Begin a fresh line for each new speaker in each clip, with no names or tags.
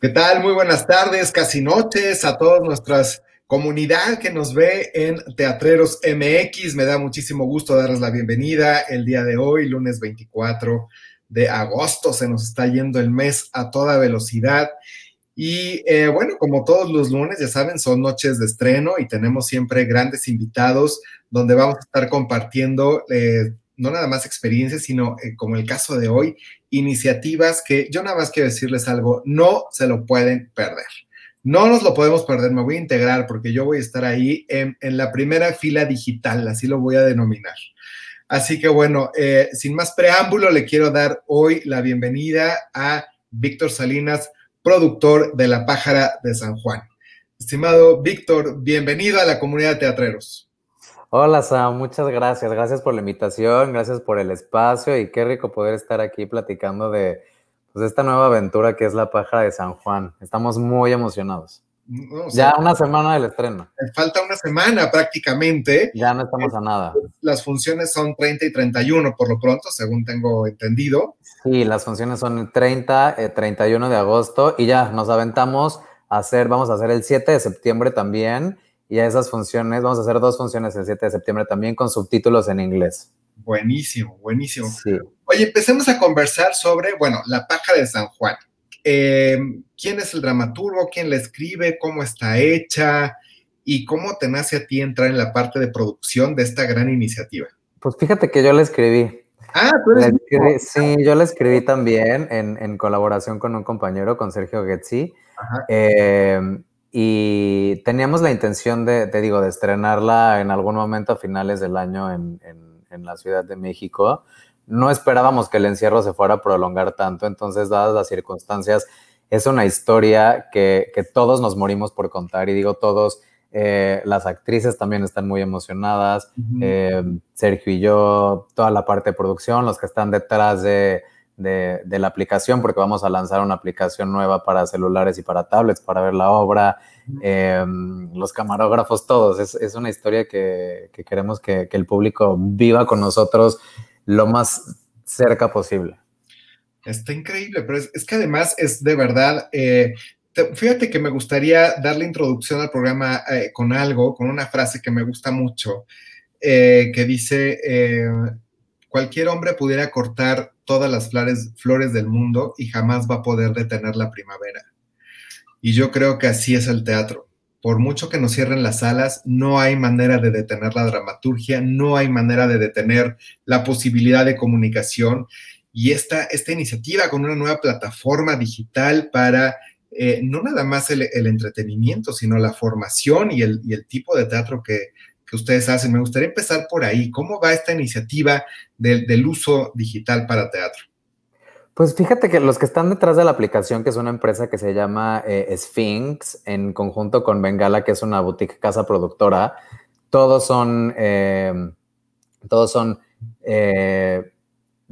¿Qué tal? Muy buenas tardes, casi noches a todas nuestras comunidad que nos ve en Teatreros MX. Me da muchísimo gusto darles la bienvenida el día de hoy, lunes 24 de agosto. Se nos está yendo el mes a toda velocidad. Y eh, bueno, como todos los lunes, ya saben, son noches de estreno y tenemos siempre grandes invitados donde vamos a estar compartiendo eh, no nada más experiencias, sino eh, como el caso de hoy, iniciativas que yo nada más quiero decirles algo, no se lo pueden perder. No nos lo podemos perder, me voy a integrar porque yo voy a estar ahí en, la primera fila digital, así lo voy a denominar. Así que bueno, eh, sin más preámbulo, le quiero dar hoy la bienvenida a Víctor Salinas, productor de La Pájara de San Juan. Estimado Víctor, bienvenido a la comunidad de teatreros.
Hola Sam, muchas gracias. Gracias por la invitación, gracias por el espacio y qué rico poder estar aquí platicando de pues, esta nueva aventura que es la paja de San Juan. Estamos muy emocionados. ya una semana del estreno.
Falta una semana prácticamente.
Ya no estamos a nada.
Las funciones son 30 y 31 por lo pronto, según tengo entendido.
Sí, las funciones son 30, 31 eh, de agosto y ya nos aventamos a hacer, vamos a hacer el 7 de septiembre también y a esas funciones, vamos a hacer dos funciones el 7 de septiembre también con subtítulos en inglés.
Buenísimo, buenísimo. Oye, empecemos a conversar sobre, bueno, La Paja de San Juan. Eh, ¿Quién es el dramaturgo? ¿Quién la escribe? ¿Cómo está hecha? ¿Y cómo te nace a ti entrar en la parte de producción de esta gran iniciativa?
Pues fíjate que yo la escribí.
Ah, tú eres
Sí, yo la escribí también en, colaboración con un compañero, con Sergio Getzi. Eh, y teníamos la intención de, te digo, de estrenarla en algún momento a finales del año en, en, la Ciudad de México. No esperábamos que el encierro se fuera a prolongar tanto, entonces, dadas las circunstancias, es una historia que, que todos nos morimos por contar, y digo todos, eh, las actrices también están muy emocionadas, eh, Sergio y yo, toda la parte de producción, los que están detrás de, de, la aplicación, porque vamos a lanzar una aplicación nueva para celulares y para tablets para ver la obra, em, los camarógrafos, todos. Es, una historia que, queremos que, el público viva con nosotros lo más cerca posible.
Está increíble, pero es, que además es de verdad, eh, fíjate que me gustaría darle introducción al programa eh, con algo, con una frase que me gusta mucho, eh, que dice, cualquier hombre pudiera cortar todas las flores, del mundo y jamás va a poder detener la primavera. Y yo creo que así es el teatro. Por mucho que nos cierren las salas, no hay manera de detener la dramaturgia, no hay manera de detener la posibilidad de comunicación. Y esta, esta iniciativa con una nueva plataforma digital para eh, no nada más el, entretenimiento, sino la formación y el tipo de teatro que, que ustedes hacen. Me gustaría empezar por ahí. ¿Cómo va esta iniciativa del, uso digital para teatro?
Pues fíjate que los que están detrás de la aplicación, que es una empresa que se llama eh, Sphinx, en conjunto con Bengala, que es una boutique casa productora, todos son, eh, todos son eh,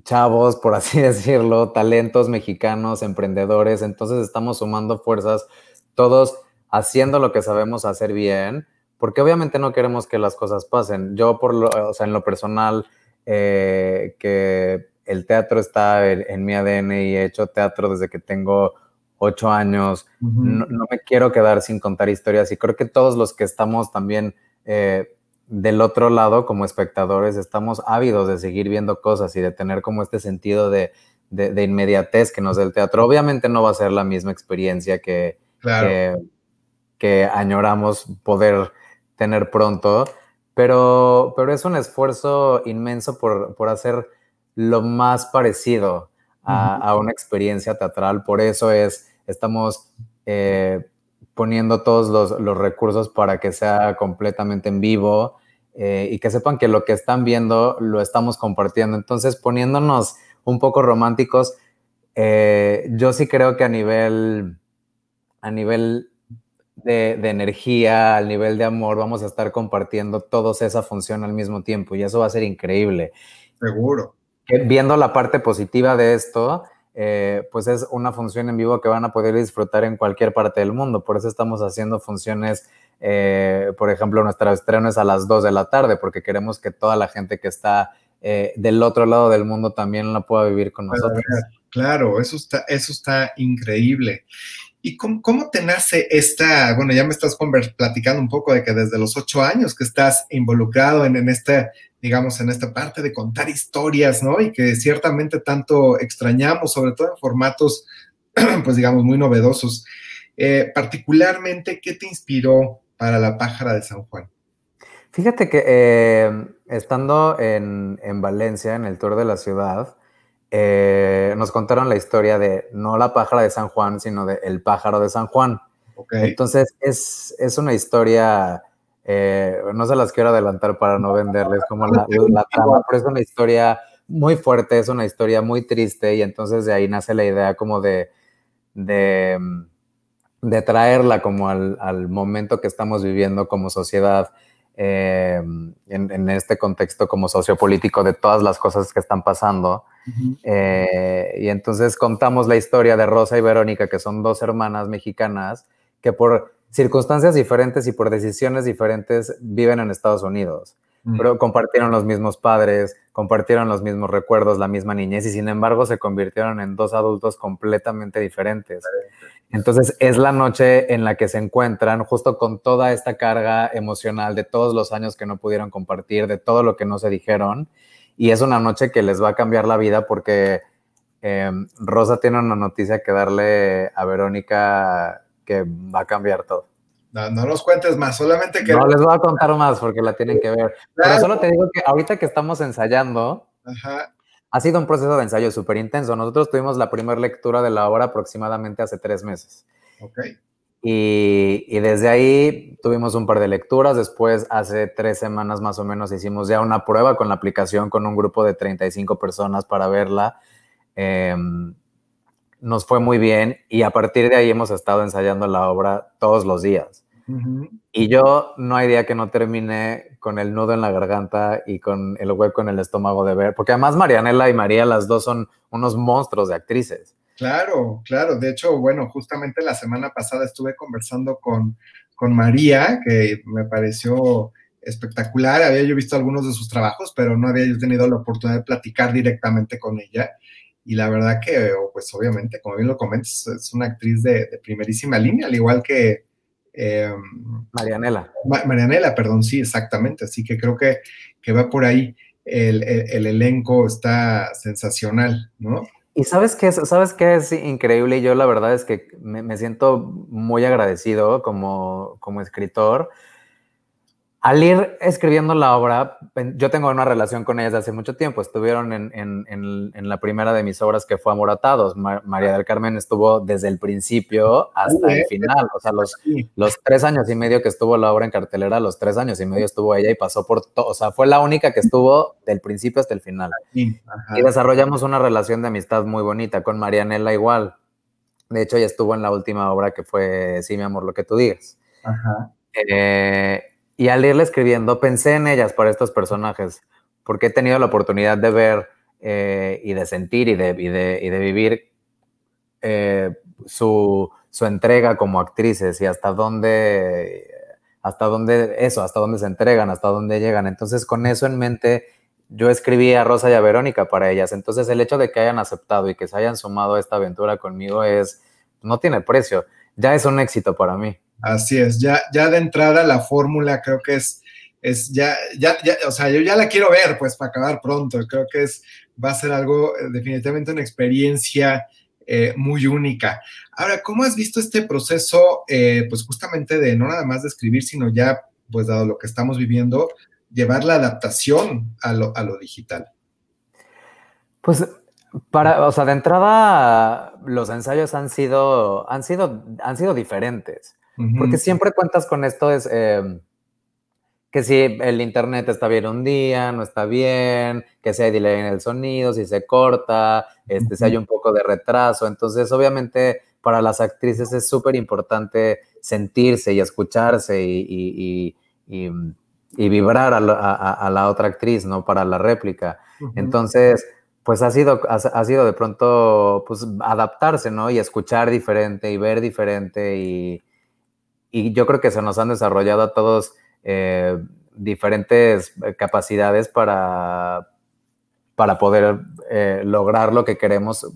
chavos, por así decirlo, talentos mexicanos, emprendedores. Entonces estamos sumando fuerzas, todos haciendo lo que sabemos hacer bien porque obviamente no queremos que las cosas pasen. Yo, por lo, o sea, en lo personal, eh, que el teatro está en, mi ADN y he hecho teatro desde que tengo ocho años, no, me quiero quedar sin contar historias y creo que todos los que estamos también eh, del otro lado como espectadores estamos ávidos de seguir viendo cosas y de tener como este sentido de, de, inmediatez que nos da el teatro. Obviamente no va a ser la misma experiencia que, que, que añoramos poder tener pronto, pero, pero es un esfuerzo inmenso por, por hacer lo más parecido a, una experiencia teatral. Por eso es, estamos eh, poniendo todos los, recursos para que sea completamente en vivo eh, y que sepan que lo que están viendo lo estamos compartiendo. Entonces, poniéndonos un poco románticos, eh, yo sí creo que a nivel, a nivel de, energía, al nivel de amor, vamos a estar compartiendo todos esa función al mismo tiempo y eso va a ser increíble.
Seguro.
Viendo la parte positiva de esto, eh, pues es una función en vivo que van a poder disfrutar en cualquier parte del mundo. Por eso estamos haciendo funciones, eh, por ejemplo, nuestra estreno es a las 2 de la tarde, porque queremos que toda la gente que está eh, del otro lado del mundo también la pueda vivir con nosotros.
Claro, eso está, eso está increíble. ¿Y cómo, te nace esta, bueno, ya me estás platicando un poco de que desde los ocho años que estás involucrado en, en esta, digamos, en esta parte de contar historias, ¿no? Y que ciertamente tanto extrañamos, sobre todo en formatos, pues digamos, muy novedosos. Eh, particularmente, ¿qué te inspiró para la pájara de San Juan?
Fíjate que eh, estando en, en, Valencia, en el tour de la ciudad, eh, nos contaron la historia de no la pájara de San Juan, sino de el pájaro de San Juan. Entonces es, es, una historia, eh, no se las quiero adelantar para no venderles como la, la, trama, pero es una historia muy fuerte, es una historia muy triste y entonces de ahí nace la idea como de, de, de traerla como al, al momento que estamos viviendo como sociedad. Eh, en, en, este contexto como sociopolítico de todas las cosas que están pasando. Eh, y entonces contamos la historia de Rosa y Verónica, que son dos hermanas mexicanas que por circunstancias diferentes y por decisiones diferentes viven en Estados Unidos. Pero compartieron los mismos padres, compartieron los mismos recuerdos, la misma niñez y sin embargo se convirtieron en dos adultos completamente diferentes. Entonces es la noche en la que se encuentran justo con toda esta carga emocional de todos los años que no pudieron compartir, de todo lo que no se dijeron y es una noche que les va a cambiar la vida porque em, Rosa tiene una noticia que darle a Verónica que va a cambiar todo.
No, no los cuentes más, solamente que...
No les voy a contar más porque la tienen que ver. Pero solo te digo que ahorita que estamos ensayando, ha sido un proceso de ensayo súper intenso. Nosotros tuvimos la primera lectura de la obra aproximadamente hace tres meses.
Ok.
Y, desde ahí tuvimos un par de lecturas. Después, hace tres semanas más o menos, hicimos ya una prueba con la aplicación con un grupo de 35 personas para verla. Em, nos fue muy bien y a partir de ahí hemos estado ensayando la obra todos los días. Y yo no hay día que no termine con el nudo en la garganta y con el hueco en el estómago de ver, porque además Marianela y María, las dos son unos monstruos de actrices.
Claro, claro. De hecho, bueno, justamente la semana pasada estuve conversando con, con María, que me pareció espectacular. Había yo visto algunos de sus trabajos, pero no había yo tenido la oportunidad de platicar directamente con ella. Y la verdad que, pues obviamente, como bien lo comentas, es una actriz de, primerísima línea, al igual que...
Eh, Marianela.
Marianela, perdón, sí, exactamente. Así que creo que, que va por ahí. El, el, elenco está sensacional, ¿no?
Y sabes qué es, sabes qué es increíble y yo la verdad es que me, siento muy agradecido como, como escritor al ir escribiendo la obra, yo tengo una relación con ellas hace mucho tiempo. Estuvieron en, la primera de mis obras que fue Amoratados. María del Carmen estuvo desde el principio hasta el final. O sea, los, los tres años y medio que estuvo la obra en cartelera, los tres años y medio estuvo ella y pasó por todo. O sea, fue la única que estuvo del principio hasta el final. y desarrollamos una relación de amistad muy bonita con Marianela igual. De hecho, ella estuvo en la última obra que fue Sí, mi amor, lo que tú digas. Ajá. Eh, y al irle escribiendo, pensé en ellas para estos personajes, porque he tenido la oportunidad de ver eh, y de sentir y de, y de, vivir eh, su, su, entrega como actrices y hasta dónde, hasta dónde, eso, hasta dónde se entregan, hasta dónde llegan. Entonces, con eso en mente, yo escribí a Rosa y a Verónica para ellas. Entonces, el hecho de que hayan aceptado y que se hayan sumado a esta aventura conmigo es, no tiene precio, ya es un éxito para mí.
Así es, ya, ya de entrada la fórmula creo que es, es ya, ya, ya, o sea, yo ya la quiero ver, pues, para acabar pronto. Creo que es, va a ser algo, eh, definitivamente una experiencia eh, muy única. Ahora, ¿cómo has visto este proceso, eh, pues, justamente de no nada más de escribir, sino ya, pues, dado lo que estamos viviendo, llevar la adaptación a lo, a lo digital?
Pues para, o sea, de entrada, los ensayos han sido, han sido, han sido diferentes. Porque siempre cuentas con esto, es em, que si el internet está bien un día, no está bien, que si hay delay en el sonido, si se corta, este, si hay un poco de retraso. Entonces, obviamente, para las actrices es súper importante sentirse y escucharse y, vibrar a la, otra actriz, ¿no? Para la réplica. Entonces, pues ha sido, ha, sido de pronto, pues, adaptarse, ¿no? Y escuchar diferente y ver diferente y, y yo creo que se nos han desarrollado a todos eh, diferentes eh, capacidades para, para poder eh, lograr lo que queremos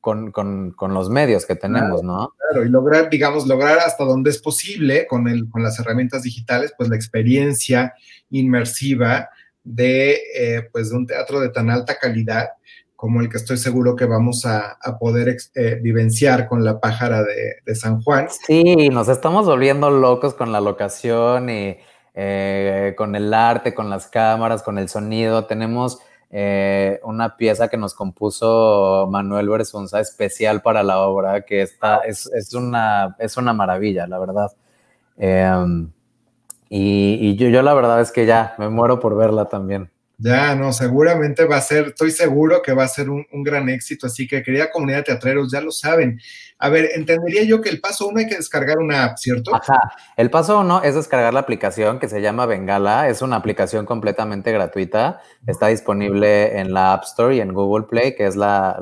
con, los medios que tenemos, ¿no?
Claro, y lograr, digamos, lograr hasta donde es posible con, el, con las herramientas digitales, pues la experiencia inmersiva de, eh, pues, de un teatro de tan alta calidad como el que estoy seguro que vamos a, poder eh, vivenciar con la pájara de, San Juan.
Sí, nos estamos volviendo locos con la locación y eh, con el arte, con las cámaras, con el sonido. Tenemos eh, una pieza que nos compuso Manuel Berzunza especial para la obra, que está, es, una, es una maravilla, la verdad. Em, y, yo la verdad es que ya me muero por verla también.
Ya, no, seguramente va a ser, estoy seguro que va a ser un, gran éxito, así que querida comunidad de teatreros, ya lo saben. A ver, entendería yo que el paso uno hay que descargar una app, ¿cierto?
Ajá, el paso uno es descargar la aplicación que se llama Bengala, es una aplicación completamente gratuita, está disponible en la App Store y en Google Play, que es la,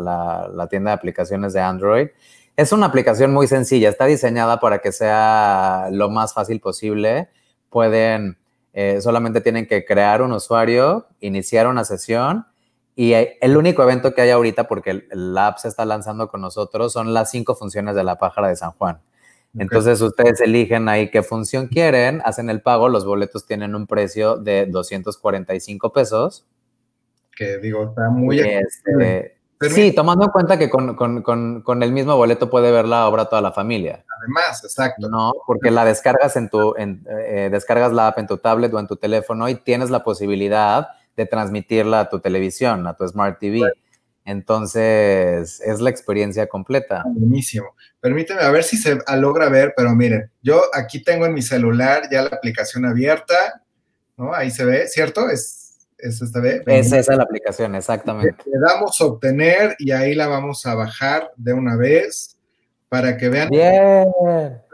la tienda de aplicaciones de Android. Es una aplicación muy sencilla, está diseñada para que sea lo más fácil posible. Pueden eh, solamente tienen que crear un usuario, iniciar una sesión y el único evento que hay ahorita, porque el, app se está lanzando con nosotros, son las cinco funciones de la pájara de San Juan. Entonces ustedes eligen ahí qué función quieren, hacen el pago, los boletos tienen un precio de 245 pesos.
Que digo, está muy...
Sí, tomando en cuenta que con, el mismo boleto puede ver la obra toda la familia.
Además, exacto.
No, porque la descargas en tu, eh, descargas la app en tu tablet o en tu teléfono y tienes la posibilidad de transmitirla a tu televisión, a tu Smart TV. Entonces, es la experiencia completa.
Buenísimo. Permíteme a ver si se logra ver, pero miren, yo aquí tengo en mi celular ya la aplicación abierta, ¿no? Ahí se ve, ¿cierto? Es
es esta. Es esa la aplicación, exactamente.
Le damos obtener y ahí la vamos a bajar de una vez para que vean.
Bien.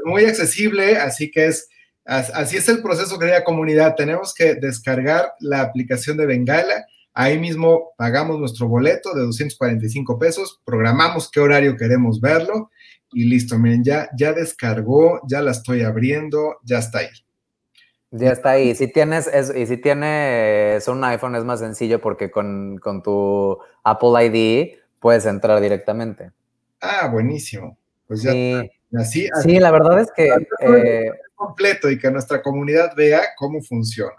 Muy accesible, así que es, así es el proceso, querida comunidad. Tenemos que descargar la aplicación de Bengala. Ahí mismo pagamos nuestro boleto de 245 pesos, programamos qué horario queremos verlo y listo. Miren, ya, ya descargó, ya la estoy abriendo, ya está ahí.
Ya está ahí. Si tienes, y si tienes un iPhone es más sencillo porque con, tu Apple ID puedes entrar directamente.
Ah, buenísimo. Pues ya sí.
Así, sí, la verdad es que...
Eh, completo y que nuestra comunidad vea cómo funciona.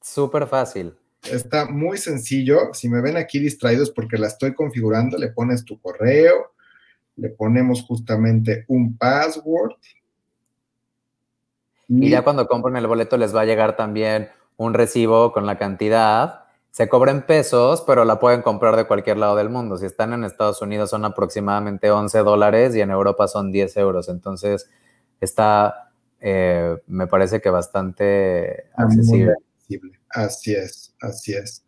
Súper fácil.
Está muy sencillo. Si me ven aquí distraídos porque la estoy configurando, le pones tu correo, le ponemos justamente un password
y ya cuando compren el boleto les va a llegar también un recibo con la cantidad. Se cobra en pesos, pero la pueden comprar de cualquier lado del mundo. Si están en Estados Unidos son aproximadamente 11 dólares y en Europa son 10 euros. Entonces está, eh, me parece que bastante accesible.
Así es, así es.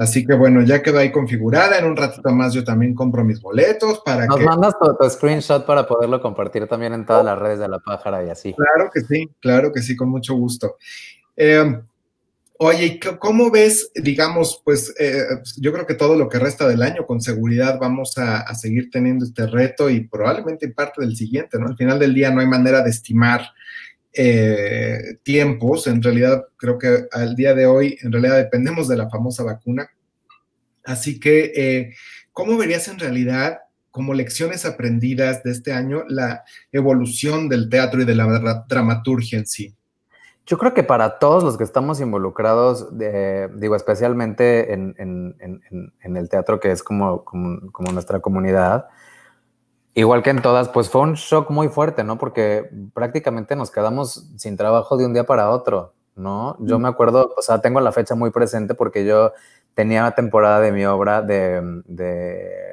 Así que bueno, ya quedó ahí configurada. En un ratito más yo también compro mis boletos para
Nos mandas tu, screenshot para poderlo compartir también en todas las redes de la pájara y así.
Claro que sí, claro que sí, con mucho gusto. Em, oye, ¿cómo ves, digamos, pues eh, yo creo que todo lo que resta del año con seguridad vamos a, seguir teniendo este reto y probablemente parte del siguiente, ¿no? Al final del día no hay manera de estimar eh, tiempos. En realidad, creo que al día de hoy, en realidad dependemos de la famosa vacuna. Así que, eh, ¿cómo verías en realidad como lecciones aprendidas de este año la evolución del teatro y de la dramaturgia en sí?
Yo creo que para todos los que estamos involucrados, digo, especialmente en, el teatro, que es como, como nuestra comunidad, Igual que en todas, pues fue un shock muy fuerte, ¿no? Porque prácticamente nos quedamos sin trabajo de un día para otro, ¿no? Yo me acuerdo, o sea, tengo la fecha muy presente porque yo tenía una temporada de mi obra de,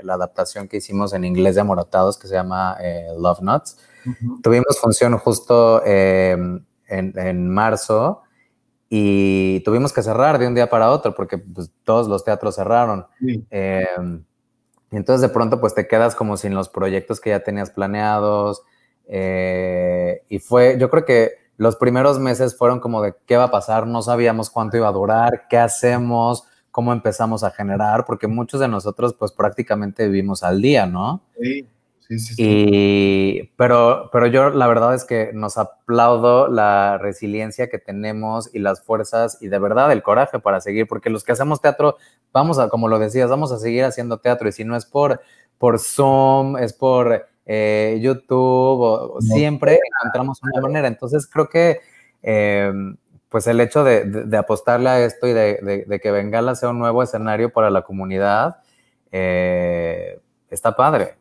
la adaptación que hicimos en inglés de Amorotados que se llama eh, Love Nuts. Tuvimos función justo em, en, marzo y tuvimos que cerrar de un día para otro porque pues, todos los teatros cerraron. Em, y entonces de pronto pues te quedas como sin los proyectos que ya tenías planeados. Eh, y fue, yo creo que los primeros meses fueron como de qué va a pasar, no sabíamos cuánto iba a durar, qué hacemos, cómo empezamos a generar, porque muchos de nosotros pues prácticamente vivimos al día, ¿no?
Sí. Sí, sí,
sí. pero, pero yo la verdad es que nos aplaudo la resiliencia que tenemos y las fuerzas y de verdad el coraje para seguir, porque los que hacemos teatro, vamos a, como lo decías, vamos a seguir haciendo teatro y si no es por, por Zoom, es por eh, YouTube, o, siempre encontramos una manera. Entonces creo que em, pues el hecho de, apostarle a esto y de, que Bengala sea un nuevo escenario para la comunidad, eh, está padre.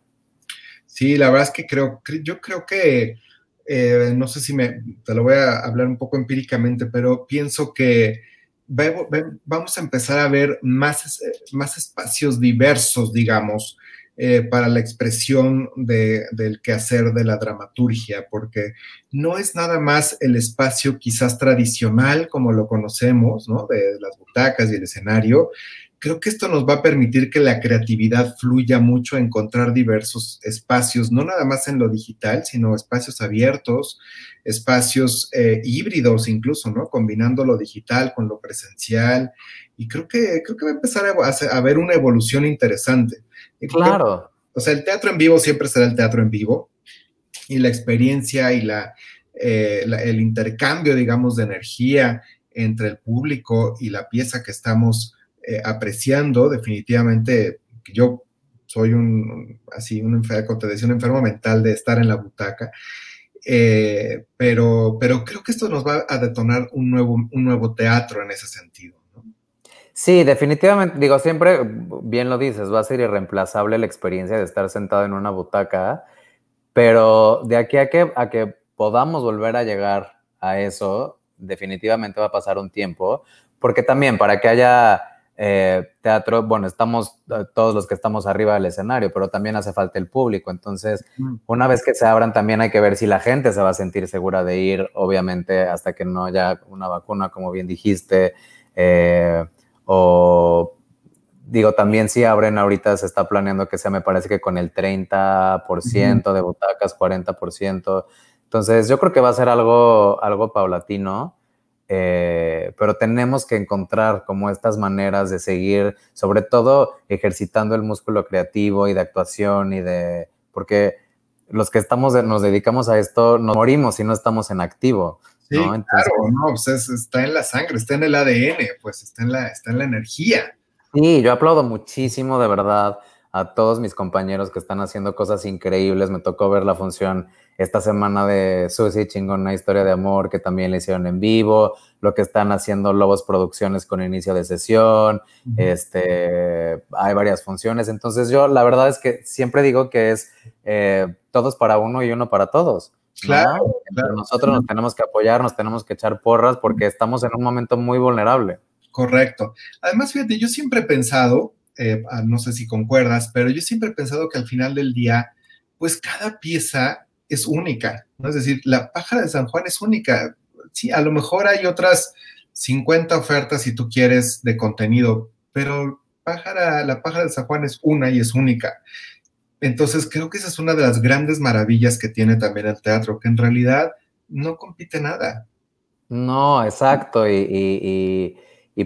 Sí, la verdad es que creo, yo creo que, eh, no sé si me, te lo voy a hablar un poco empíricamente, pero pienso que vamos a empezar a ver más, más espacios diversos, digamos, eh, para la expresión del quehacer de la dramaturgia, porque no es nada más el espacio quizás tradicional como lo conocemos, ¿no? De las butacas y el escenario. Creo que esto nos va a permitir que la creatividad fluya mucho, encontrar diversos espacios, no nada más en lo digital, sino espacios abiertos, espacios eh, híbridos incluso, ¿no? Combinando lo digital con lo presencial. Y creo que, creo que va a empezar a, a, haber una evolución interesante.
Claro.
O sea, el teatro en vivo siempre será el teatro en vivo y la experiencia y la, eh, el intercambio, digamos, de energía entre el público y la pieza que estamos eh, apreciando, definitivamente, yo soy un, así, un, como te decía, un enfermo mental de estar en la butaca, eh, pero, pero creo que esto nos va a detonar un nuevo, un nuevo teatro en ese sentido.
Sí, definitivamente, digo, siempre, bien lo dices, va a ser irreemplazable la experiencia de estar sentado en una butaca, pero de aquí a que, a que podamos volver a llegar a eso, definitivamente va a pasar un tiempo, porque también para que haya eh, teatro, bueno, estamos eh, todos los que estamos arriba del escenario, pero también hace falta el público, entonces una vez que se abran también hay que ver si la gente se va a sentir segura de ir, obviamente hasta que no haya una vacuna, como bien dijiste. Eh, o digo, también si abren ahorita se está planeando que sea, me parece que con el 30% de butacas, 40%. Entonces, yo creo que va a ser algo, algo paulatino, eh, pero tenemos que encontrar como estas maneras de seguir, sobre todo ejercitando el músculo creativo y de actuación y de, porque los que estamos, nos dedicamos a esto, nos morimos si no estamos en activo.
Sí, claro, no, pues está en la sangre, está en el ADN, pues está en la, está en la energía.
Sí, yo aplaudo muchísimo, de verdad, a todos mis compañeros que están haciendo cosas increíbles. Me tocó ver la función esta semana de Susi Chingona Historia de Amor, que también le hicieron en vivo, lo que están haciendo Lobos Producciones con inicio de sesión, este, hay varias funciones. Entonces yo la verdad es que siempre digo que es eh, todos para uno y uno para todos.
Claro,
Nosotros nos tenemos que apoyar, nos tenemos que echar porras porque estamos en un momento muy vulnerable.
Correcto. Además, fíjate, yo siempre he pensado, eh, ah, no sé si concuerdas, pero yo siempre he pensado que al final del día, pues cada pieza es única, ¿no? Es decir, la pájara de San Juan es única. Sí, a lo mejor hay otras 50 ofertas, si tú quieres, de contenido, pero la pájara de San Juan es una y es única. Entonces creo que esa es una de las grandes maravillas que tiene también el teatro, que en realidad no compite nada.
No, exacto, y,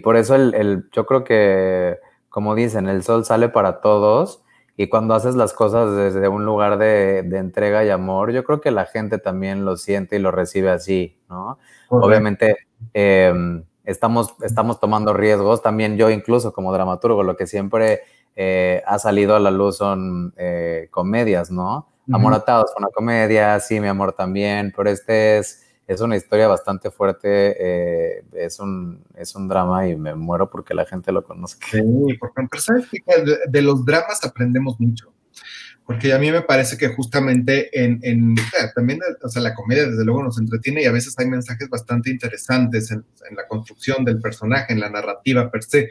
por eso el, yo creo que, como dicen, el sol sale para todos y cuando haces las cosas desde un lugar de, entrega y amor, yo creo que la gente también lo siente y lo recibe así, ¿no? Obviamente em, estamos, estamos tomando riesgos, también yo incluso como dramaturgo, lo que siempre eh, ha salido a la luz son eh, comedias, ¿no? Amor Atados fue una comedia, sí, mi amor también, pero este es, es una historia bastante fuerte, eh, es, un, es un drama y me muero porque la gente lo conozca.
Sí, porque sabes que de, los dramas aprendemos mucho porque a mí me parece que justamente en, en también, o sea, la comedia desde luego nos entretiene y a veces hay mensajes bastante interesantes en, en, la construcción del personaje, en la narrativa per se,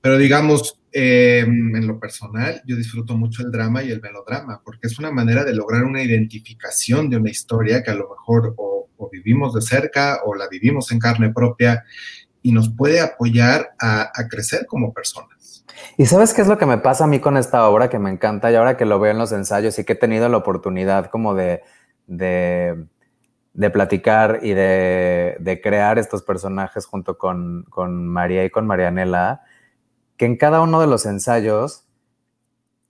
pero digamos, em, en lo personal, yo disfruto mucho el drama y el melodrama, porque es una manera de lograr una identificación de una historia que a lo mejor vivimos de cerca o la vivimos en carne propia y nos puede apoyar a, crecer como personas.
Y sabes qué es lo que me pasa a mí con esta obra que me encanta y ahora que lo veo en los ensayos y que he tenido la oportunidad como de, de, platicar y de, de, crear estos personajes junto con, con María y con Marianela, que en cada uno de los ensayos,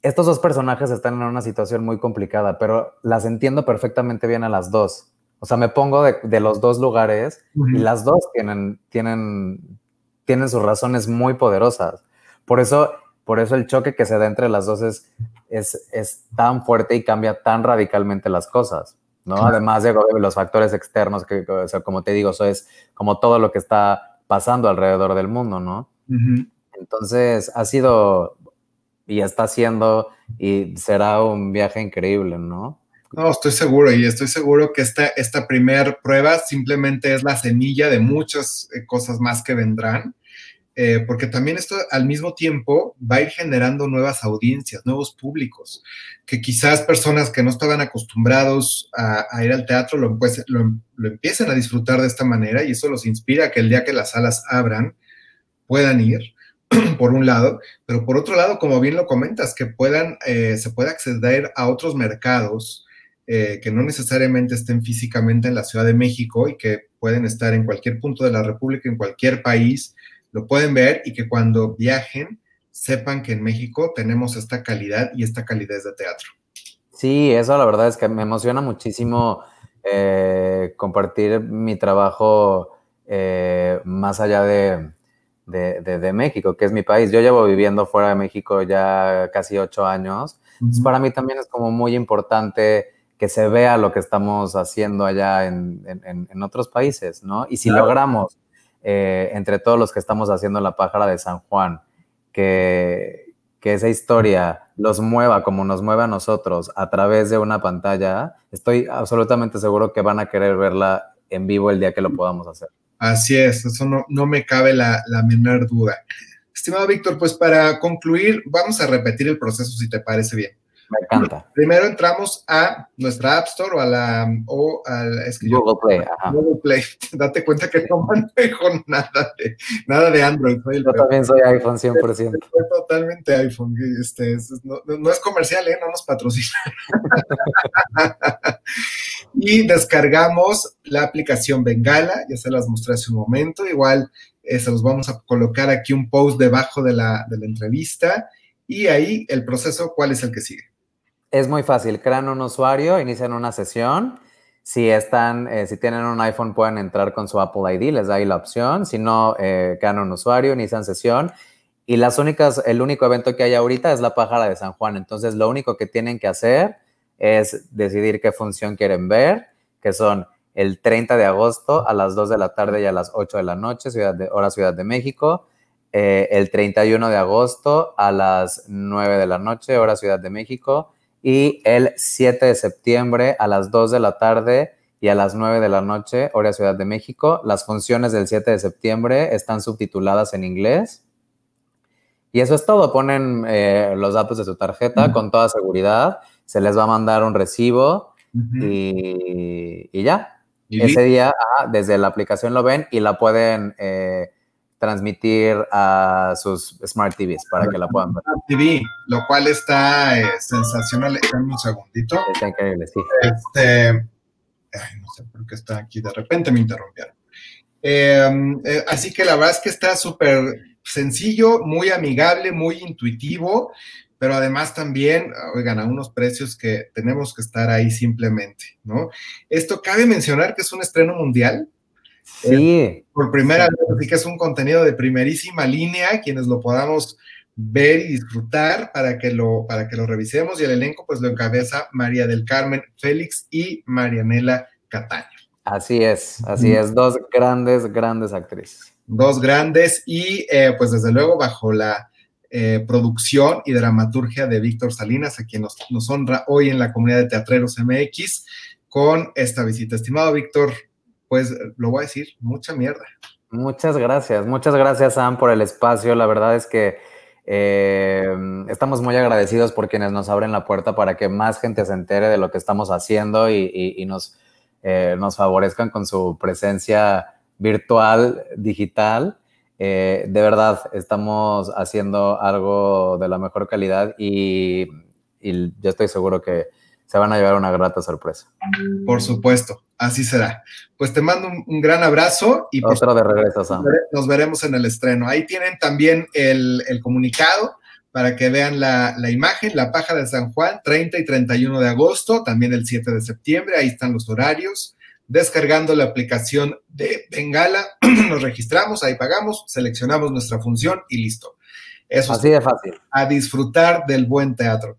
estos dos personajes están en una situación muy complicada, pero las entiendo perfectamente bien a las dos. O sea, me pongo de, los dos lugares y las dos tienen, tienen, tienen sus razones muy poderosas. Por eso, por eso el choque que se da entre las dos es, es, es tan fuerte y cambia tan radicalmente las cosas. ¿no? Además de los factores externos, que, como te digo, eso es como todo lo que está pasando alrededor del mundo, ¿no? Entonces, ha sido y está siendo y será un viaje increíble, ¿no?
No, estoy seguro y estoy seguro que esta, esta primera prueba simplemente es la semilla de muchas eh, cosas más que vendrán. Eh, porque también esto al mismo tiempo va a ir generando nuevas audiencias, nuevos públicos, que quizás personas que no estaban acostumbrados a, ir al teatro lo, lo, empiecen a disfrutar de esta manera y eso los inspira a que el día que las salas abran puedan ir, por un lado, pero por otro lado, como bien lo comentas, que puedan, eh, se pueda acceder a otros mercados eh, que no necesariamente estén físicamente en la Ciudad de México y que pueden estar en cualquier punto de la República, en cualquier país, lo pueden ver y que cuando viajen sepan que en México tenemos esta calidad y esta calidez de teatro.
Sí, eso la verdad es que me emociona muchísimo eh, compartir mi trabajo eh, más allá de, de, México, que es mi país. Yo llevo viviendo fuera de México ya casi ocho años. para mí también es como muy importante que se vea lo que estamos haciendo allá en, en, otros países, ¿no? Y si logramos eh, entre todos los que estamos haciendo la pájara de San Juan, que, que esa historia los mueva como nos mueve a nosotros a través de una pantalla, estoy absolutamente seguro que van a querer verla en vivo el día que lo podamos hacer.
Así es, eso no, no me cabe la, la menor duda. Estimado Víctor, pues para concluir, vamos a repetir el proceso si te parece bien.
Me encanta.
Primero entramos a nuestra App Store o a la o al,
Google Play.
Google Play. Date cuenta que no manejo nada de, nada de Android.
Yo también soy iPhone 100%. Soy
totalmente iPhone. Este, no, no, es comercial, ¿eh? no nos patrocina. y descargamos la aplicación Bengala, ya se las mostré hace un momento. Igual eh, se los vamos a colocar aquí un post debajo de la, de la entrevista. Y ahí el proceso, ¿cuál es el que sigue?
Es muy fácil, crean un usuario, inician una sesión. Si están, eh, si tienen un iPhone, pueden entrar con su Apple ID, les da ahí la opción. Si no, eh, crean un usuario, inician sesión. Y las únicas, el único evento que hay ahorita es la pájara de San Juan. Entonces, lo único que tienen que hacer es decidir qué función quieren ver, que son el 30 de agosto a las 2 de la tarde y a las 8 de la noche, hora Ciudad de México. Eh, el 31 de agosto a las 9 de la noche, hora Ciudad de México y el 7 de septiembre a las 2 de la tarde y a las 9 de la noche, hora Ciudad de México. Las funciones del 7 de septiembre están subtituladas en inglés. Y eso es todo. Ponen eh, los datos de su tarjeta con toda seguridad. Se les va a mandar un recibo y, ya. Ese día, desde la aplicación lo ven y la pueden eh, transmitir a sus Smart TVs para que la puedan ver.
TV, lo cual está eh, sensacional. Dame un segundito.
Está increíble, sí.
Este, ay, no sé por qué está aquí, de repente me interrumpieron. Em, eh, así que la verdad es que está súper sencillo, muy amigable, muy intuitivo, pero además también, oigan, a unos precios que tenemos que estar ahí simplemente, ¿no? Esto cabe mencionar que es un estreno mundial,
Sí.
por primera vez, así que es un contenido de primerísima línea, quienes lo podamos ver y disfrutar para que lo, para que lo revisemos. Y el elenco, pues lo encabeza María del Carmen Félix y Marianela Cataño.
Así es, así es, dos grandes, grandes actrices.
Dos grandes y eh, pues desde luego bajo la eh, producción y dramaturgia de Víctor Salinas, a quien nos, nos honra hoy en la comunidad de Teatreros MX con esta visita. Estimado Víctor, pues lo voy a decir, mucha mierda.
Muchas gracias, muchas gracias Sam por el espacio. La verdad es que eh, estamos muy agradecidos por quienes nos abren la puerta para que más gente se entere de lo que estamos haciendo y, nos, eh, nos favorezcan con su presencia virtual, digital. Eh, de verdad, estamos haciendo algo de la mejor calidad y, y yo estoy seguro que se van a llevar una grata sorpresa.
Por supuesto, así será. Pues te mando un, gran abrazo y
pues, de regreso, Sam.
Nos veremos en el estreno. Ahí tienen también el, comunicado para que vean la, imagen, la paja de San Juan, 30 y 31 de agosto, también el 7 de septiembre, ahí están los horarios. Descargando la aplicación de Bengala, nos registramos, ahí pagamos, seleccionamos nuestra función y listo.
Eso Así de fácil.
A disfrutar del buen teatro.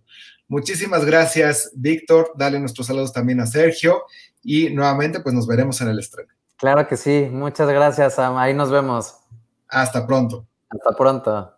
Muchísimas gracias, Víctor. Dale nuestros saludos también a Sergio y nuevamente pues nos veremos en el estreno.
Claro que sí. Muchas gracias, Sam. Ahí nos vemos.
Hasta pronto.
Hasta pronto.